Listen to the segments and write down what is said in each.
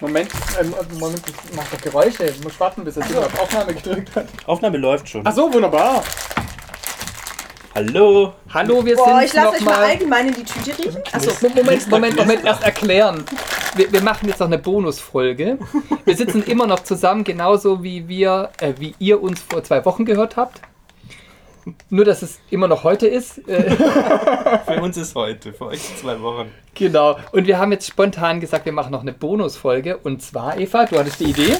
Moment, ähm, Moment, ich mach doch Geräusche. Ich muss warten, bis er so. auf Aufnahme gedrückt hat. Aufnahme läuft schon. Ach so, wunderbar. Hallo. Hallo, wir Boah, sind ich lasse euch mal mal. allgemein in die Tüte riechen. Achso, Moment, Moment, Moment, erst erklären. Wir, wir machen jetzt noch eine Bonusfolge. Wir sitzen immer noch zusammen, genauso wie wir, äh, wie ihr uns vor zwei Wochen gehört habt. Nur, dass es immer noch heute ist. Äh, Für uns ist heute, für euch zwei Wochen. genau. Und wir haben jetzt spontan gesagt, wir machen noch eine Bonusfolge. Und zwar, Eva, du hattest die Idee.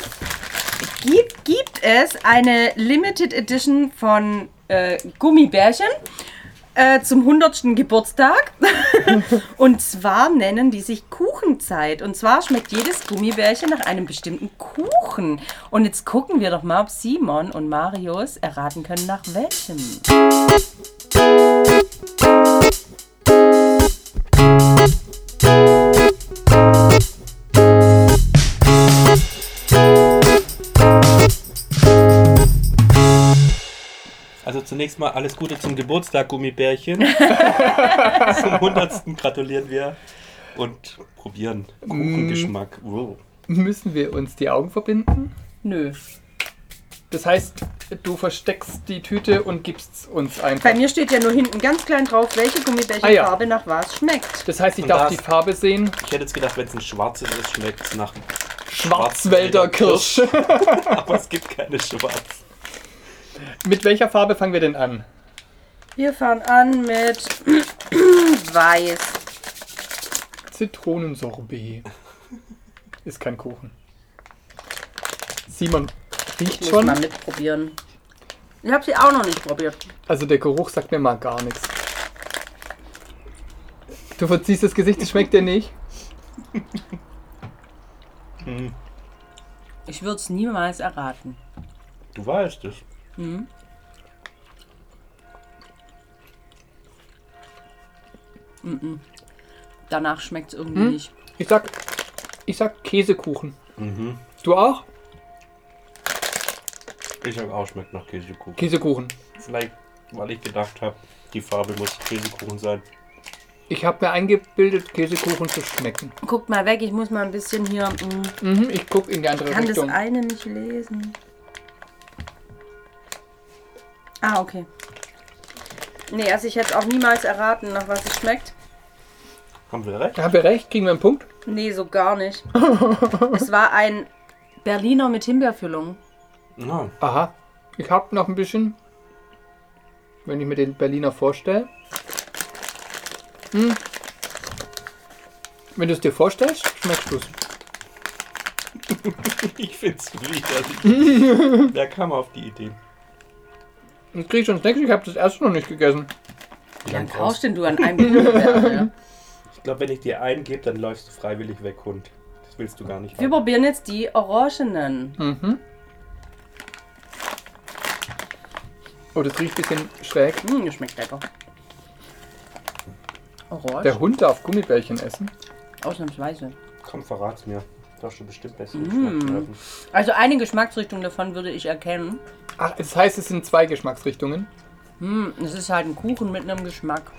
gibt, gibt es eine Limited Edition von äh, Gummibärchen äh, zum 100. Geburtstag. und zwar nennen die sich Kuchenzeit. Und zwar schmeckt jedes Gummibärchen nach einem bestimmten Kuchen. Und jetzt gucken wir doch mal, ob Simon und Marius erraten können, nach welchem. Also zunächst mal alles Gute zum Geburtstag, Gummibärchen. zum 100. gratulieren wir und probieren Kuchengeschmack. Wow. Müssen wir uns die Augen verbinden? Nö. Das heißt, du versteckst die Tüte und gibst uns einfach. Bei mir steht ja nur hinten ganz klein drauf, welche Gummibärchenfarbe Ah, ja. nach was schmeckt. Das heißt, ich Und darf die Farbe sehen. Ich hätte jetzt gedacht, wenn es ein schwarzes ist, schmeckt es nach Schwarzwälder Kirsch. Aber es gibt keine schwarz. Mit welcher Farbe fangen wir denn an? Wir fahren an mit Weiß. Zitronensorbet. Ist kein Kuchen. Simon riecht Muss schon. mal mitprobieren. Ich habe sie auch noch nicht probiert. Also der Geruch sagt mir mal gar nichts. Du verziehst das Gesicht, das schmeckt dir nicht. Ich würde es niemals erraten. Du weißt es. Danach schmeckt es irgendwie Hm? nicht. Ich sag, ich sag Käsekuchen. Mhm. Du auch? Ich sag auch, schmeckt nach Käsekuchen. Käsekuchen. Vielleicht, weil ich gedacht habe, die Farbe muss Käsekuchen sein. Ich habe mir eingebildet, Käsekuchen zu schmecken. Guckt mal weg, ich muss mal ein bisschen hier. mm, Mhm, ich guck in die andere kann das Richtung. eine nicht lesen. Ah, okay. Nee, also ich hätte auch niemals erraten, nach was es schmeckt. Haben wir recht? Haben wir recht? Kriegen wir einen Punkt? Nee, so gar nicht. es war ein Berliner mit Himbeerfüllung. Nein. Aha. Ich habe noch ein bisschen. Wenn ich mir den Berliner vorstelle. Hm. Wenn du es dir vorstellst, schmeckst du es. Ich find's widerlich. Wer kam auf die Idee? Ich krieg schon Snacks, ich habe das erste noch nicht gegessen. Wie lange brauchst denn du an einem Gummibär? Ich glaube, wenn ich dir einen gebe, dann läufst du freiwillig weg, Hund. Das willst du gar nicht. Wir haben. probieren jetzt die Orangenen. Mhm. Oh, das riecht ein bisschen schräg. Hm, das schmeckt lecker. Orange? Der Hund darf Gummibärchen essen. Ausnahmsweise. Komm, verrat's mir. Du hast schon bestimmt besser Mm. Also eine Geschmacksrichtung davon würde ich erkennen. Ach, das heißt, es sind zwei Geschmacksrichtungen. Hm, es ist halt ein Kuchen mit einem Geschmack.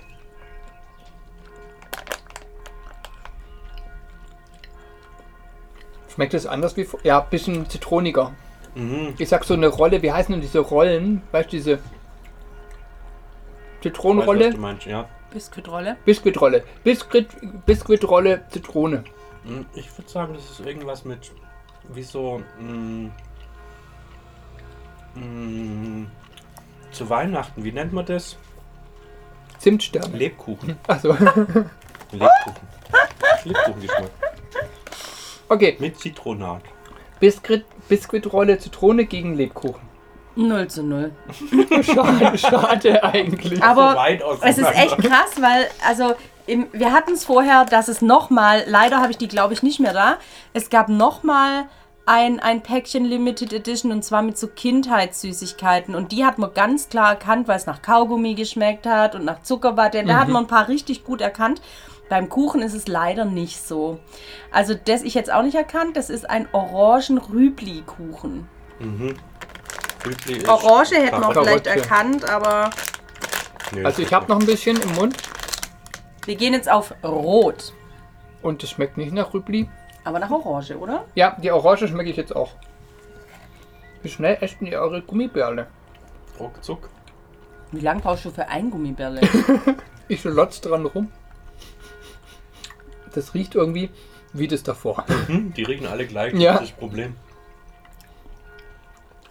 Schmeckt es anders wie vor? Ja, ein bisschen zitroniger. Mhm. Ich sag so eine Rolle, wie heißen denn diese Rollen? Weißt du, diese Ich weiß, was Zitronenrolle? du meinst, ja. Biskuitrolle. Biskuitrolle. Biskuit, Biskuitrolle, Zitrone. Mm, Ich würde sagen, das ist irgendwas mit. Wie so. mm, mm, zu Weihnachten, wie nennt man das? Zimtsterne. Lebkuchen. Achso. Lebkuchen. Lebkuchengeschmack. Okay. Mit Zitronat. Biskuit, Biskuitrolle, Zitrone gegen Lebkuchen. 0 zu 0. Schade, schade eigentlich. Aber So es ist echt krass, weil, also, im, wir hatten es vorher, dass es nochmal, leider habe ich die, glaube ich, nicht mehr da. Es gab nochmal ein, ein Päckchen Limited Edition und zwar mit so Kindheitssüßigkeiten. Und die hat man ganz klar erkannt, weil es nach Kaugummi geschmeckt hat und nach Zuckerwatte. Da hat man ein paar richtig gut erkannt. Beim Kuchen ist es leider nicht so. Also, das ich jetzt auch nicht erkannt, das ist ein Orangen-Rübli-Kuchen. Rübli ist Orange hätten wir auch Karotte. vielleicht erkannt, aber Also ich habe noch ein bisschen im Mund. wir gehen jetzt auf Rot. Und es schmeckt nicht nach Rübli. Aber nach Orange, oder? Ja, die Orange schmecke ich jetzt auch. Wie schnell essen ihr eure Gummibärle? Ruckzuck. Wie lange brauchst du für ein Gummibärle? Ich lotz dran rum. Das riecht irgendwie wie das davor. Hm, die riechen alle gleich, Ja. das ist das Problem.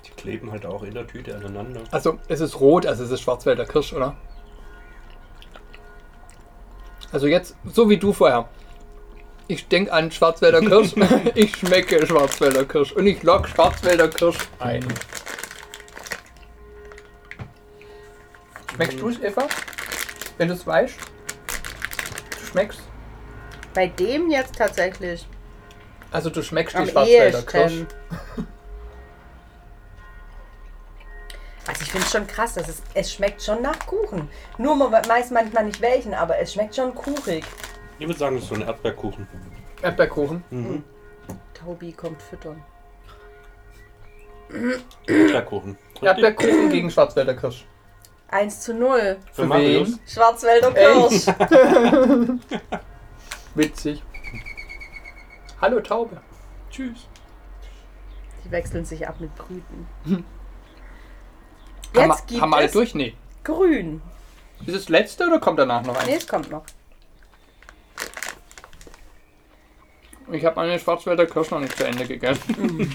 Die kleben halt auch in der Tüte aneinander. Also es ist rot, also es ist Schwarzwälder Kirsch, oder? Also jetzt, so wie du vorher. Ich denke an Schwarzwälder Kirsch, ich schmecke Schwarzwälder Kirsch und ich lock Schwarzwälder Kirsch ein. Schmeckst du es, Eva? Wenn du es weißt? Du schmeckst? Bei dem jetzt tatsächlich. Also du schmeckst die Schwarzwälder Kirsch. Also ich finde es schon krass, dass es, es schmeckt schon nach Kuchen. Nur man weiß manchmal nicht welchen, aber es schmeckt schon kuchig. Ich würde sagen, das ist so ein Erdbeerkuchen. Erdbeerkuchen. Tobi kommt füttern. Erdbeerkuchen. Erdbeerkuchen gegen Schwarzwälder Kirsch. 1 zu 0. Für Für wen? Schwarzwälder Kirsch. Witzig. Hallo Taube. Tschüss. Die wechseln sich ab mit Brüten. Haben, Jetzt wir- gibt haben wir alle es durch? Nee. grün. Ist es das letzte oder kommt danach noch Nee, eins? es kommt noch. Ich habe meine Schwarzwälder Kirsch noch nicht zu Ende gegessen.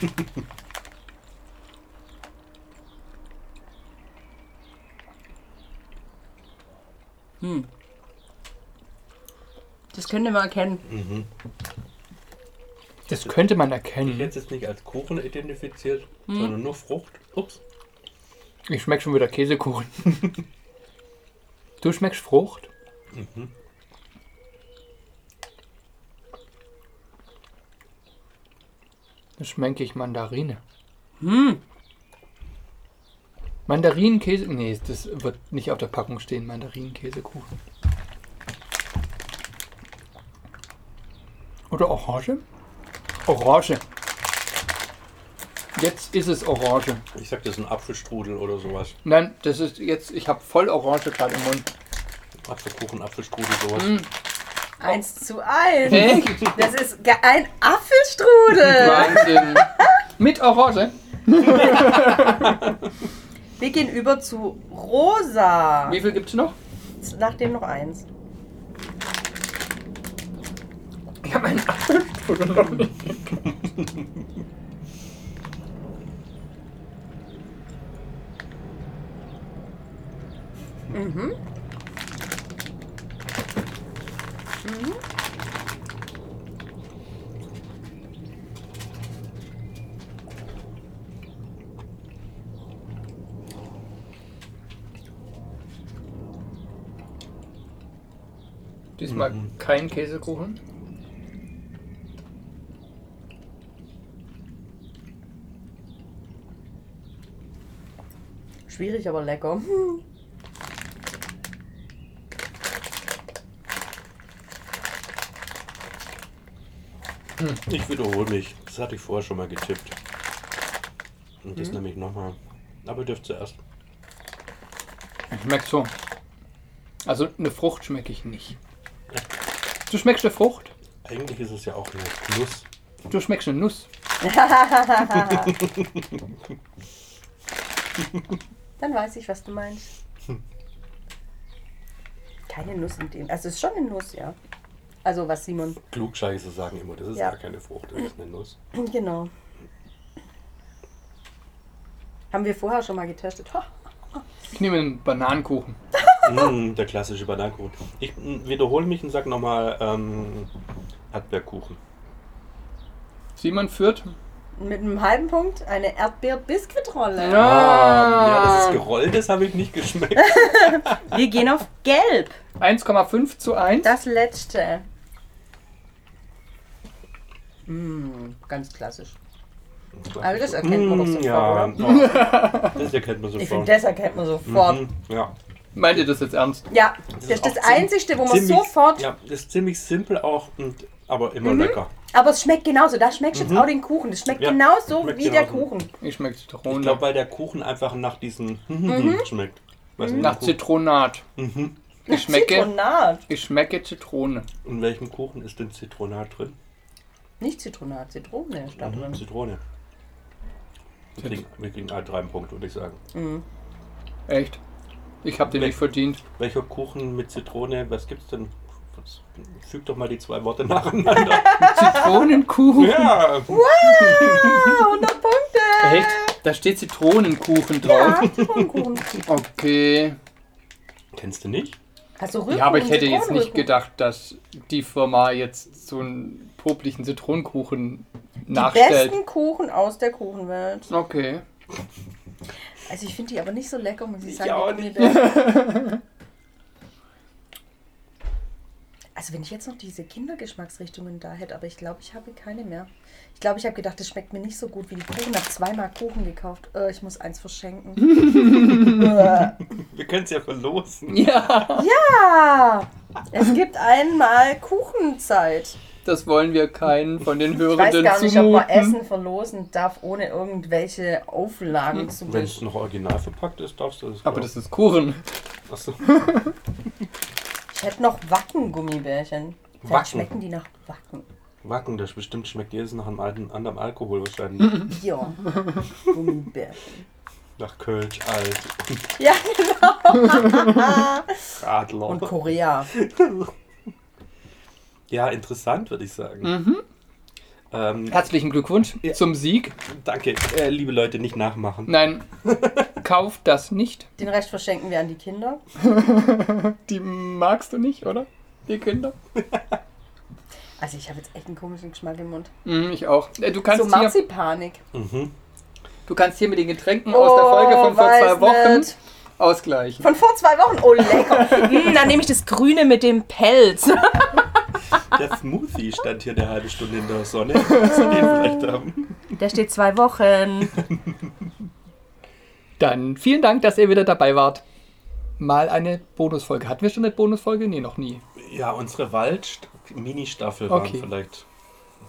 Das könnte man erkennen. Das könnte man Ich erkennen. hätte es nicht als Kuchen identifiziert, sondern nur Frucht. Ups. Ich schmecke schon wieder Käsekuchen. Du schmeckst Frucht? Das schmecke ich Mandarine. Mandarinenkäse? Nee, das wird nicht auf der Packung stehen. Mandarinenkäsekuchen. Oder Orange? Orange. Jetzt ist es Orange. Ich sag, das ist ein Apfelstrudel oder sowas. Nein, das ist jetzt, ich habe voll Orange gerade im Mund. Apfelkuchen, Apfelstrudel, sowas. 1 zu 1. Echt? Das ist ein Apfelstrudel. Wahnsinn. Mit Orange? Wir gehen über zu rosa. Wie viel gibt's noch? Nachdem noch eins. Ich habe einen Apfelstrudel noch nicht. Diesmal kein Käsekuchen. Schwierig, aber lecker. Ich wiederhole mich. Das hatte ich vorher schon mal getippt. Und das nehme ich nochmal. Aber dürft zuerst. Schmeckt so. Also eine Frucht schmecke ich nicht. Du schmeckst eine Frucht? Eigentlich ist es ja auch eine Nuss. Du schmeckst eine Nuss. Dann weiß ich, was du meinst. Keine Nuss in dem. Also es ist schon eine Nuss, ja. Also was Simon. Klugscheiße sagen immer, das ist Ja. gar keine Frucht, das ist eine Nuss. Genau. Haben wir vorher schon mal getestet. Ha. Ich nehme einen Bananenkuchen. Mm, der klassische Bananenkuchen. Ich mm, wiederhole mich und sage nochmal ähm, Erdbeerkuchen. Simon führt. Mit einem halben Punkt eine Erdbeer-Biskuitrolle. Ja. ja, das ist gerollt, das habe ich nicht geschmeckt. Wir gehen auf Gelb. 1,5 zu 1. Das letzte. Mm, ganz klassisch. Aber das erkennt man doch Mm, sofort, ja. oder? Das erkennt man Ich finde, sofort. das erkennt man sofort. Mhm, ja. Meint ihr das jetzt ernst? Ja, das ist ist das Einzige, wo man ziemlich- sofort. Ja, das ist ziemlich simpel auch, und, aber immer lecker. Aber es schmeckt genauso. Da schmeckst du jetzt auch den Kuchen. Das schmeckt Ja, genauso schmeckt wie der genauso. Kuchen. Ich schmecke Ich Zitrone. glaube, weil der Kuchen einfach nach diesen schmeckt. Weiß nicht, Nach Kuchen- Zitronat. Mhm. Ich schmecke, Zitronat. ich schmecke Zitrone. In welchem Kuchen ist denn Zitronat drin? Nicht Zitronat, Zitrone ist da Mhm, drin. Zitrone. Wir kriegen, wir kriegen alle drei einen Punkt, würde ich sagen. Echt? Ich habe den nicht verdient. Welcher Kuchen mit Zitrone, was gibt's denn? Füg doch mal die zwei Worte nacheinander. Zitronenkuchen. ja, Ah, 100 Punkte! Echt? Da steht Zitronenkuchen drauf. Ja, Zitronenkuchen. Okay. kennst du nicht? Hast du Rührkuchen? Ja, aber ich hätte jetzt nicht gedacht, dass die Firma jetzt so einen poplichen Zitronenkuchen Die nachstellt. besten Kuchen aus der Kuchenwelt. Okay. Also ich finde die aber nicht so lecker, muss ich Ich sagen. auch nicht. Also wenn ich jetzt noch diese Kindergeschmacksrichtungen da hätte, aber ich glaube, ich habe keine mehr. Ich glaube, ich habe gedacht, das schmeckt mir nicht so gut wie die Kuchen. Ich habe zweimal Kuchen gekauft. Äh, ich muss eins verschenken. Wir können es ja verlosen. Ja, ja, es gibt einmal Kuchenzeit. Das wollen wir keinen von den Ich weiß Hörenden gar nicht, ob man. Essen verlosen darf, ohne irgendwelche Auflagen zu Wenn es noch original verpackt ist, darfst du das. Aber das ist Kuchen. Achso. Ich hätte noch Wacken-Gummibärchen. Vielleicht Wacken. schmecken die nach Wacken. Wacken, das bestimmt schmeckt jedes nach einem alten, anderen Alkohol wahrscheinlich. Ja, Gummibärchen. nach Kölsch, alt, Ja, Radler. und Korea. Ja, interessant, würde ich sagen. Mhm. Ähm, Herzlichen Glückwunsch Ja. zum Sieg. danke, äh, liebe Leute, nicht nachmachen. Nein, kauft das nicht. Den Rest verschenken wir an die Kinder. Die magst du nicht, oder? Die Kinder? Also ich habe jetzt echt einen komischen Geschmack im Mund. Mhm, ich auch. Äh, Du kannst, so hier, Marzipanik. Mhm. du kannst hier mit den Getränken aus der Folge von vor Oh, zwei Wochen nicht. ausgleichen. Von vor zwei Wochen? Oh, lecker. mm, dann nehme ich das Grüne mit dem Pelz. Der Smoothie stand hier eine halbe Stunde in der Sonne. Den vielleicht haben? Der steht zwei Wochen. Dann vielen Dank, dass ihr wieder dabei wart. Mal eine Bonusfolge. Hatten wir schon eine Bonusfolge? Nee, noch nie. Ja, unsere Wald-Mini-Staffel waren Okay. vielleicht.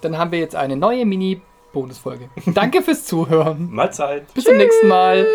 Dann haben wir jetzt eine neue Mini-Bonusfolge. Danke fürs Zuhören. Mahlzeit. Bis zum nächsten Mal.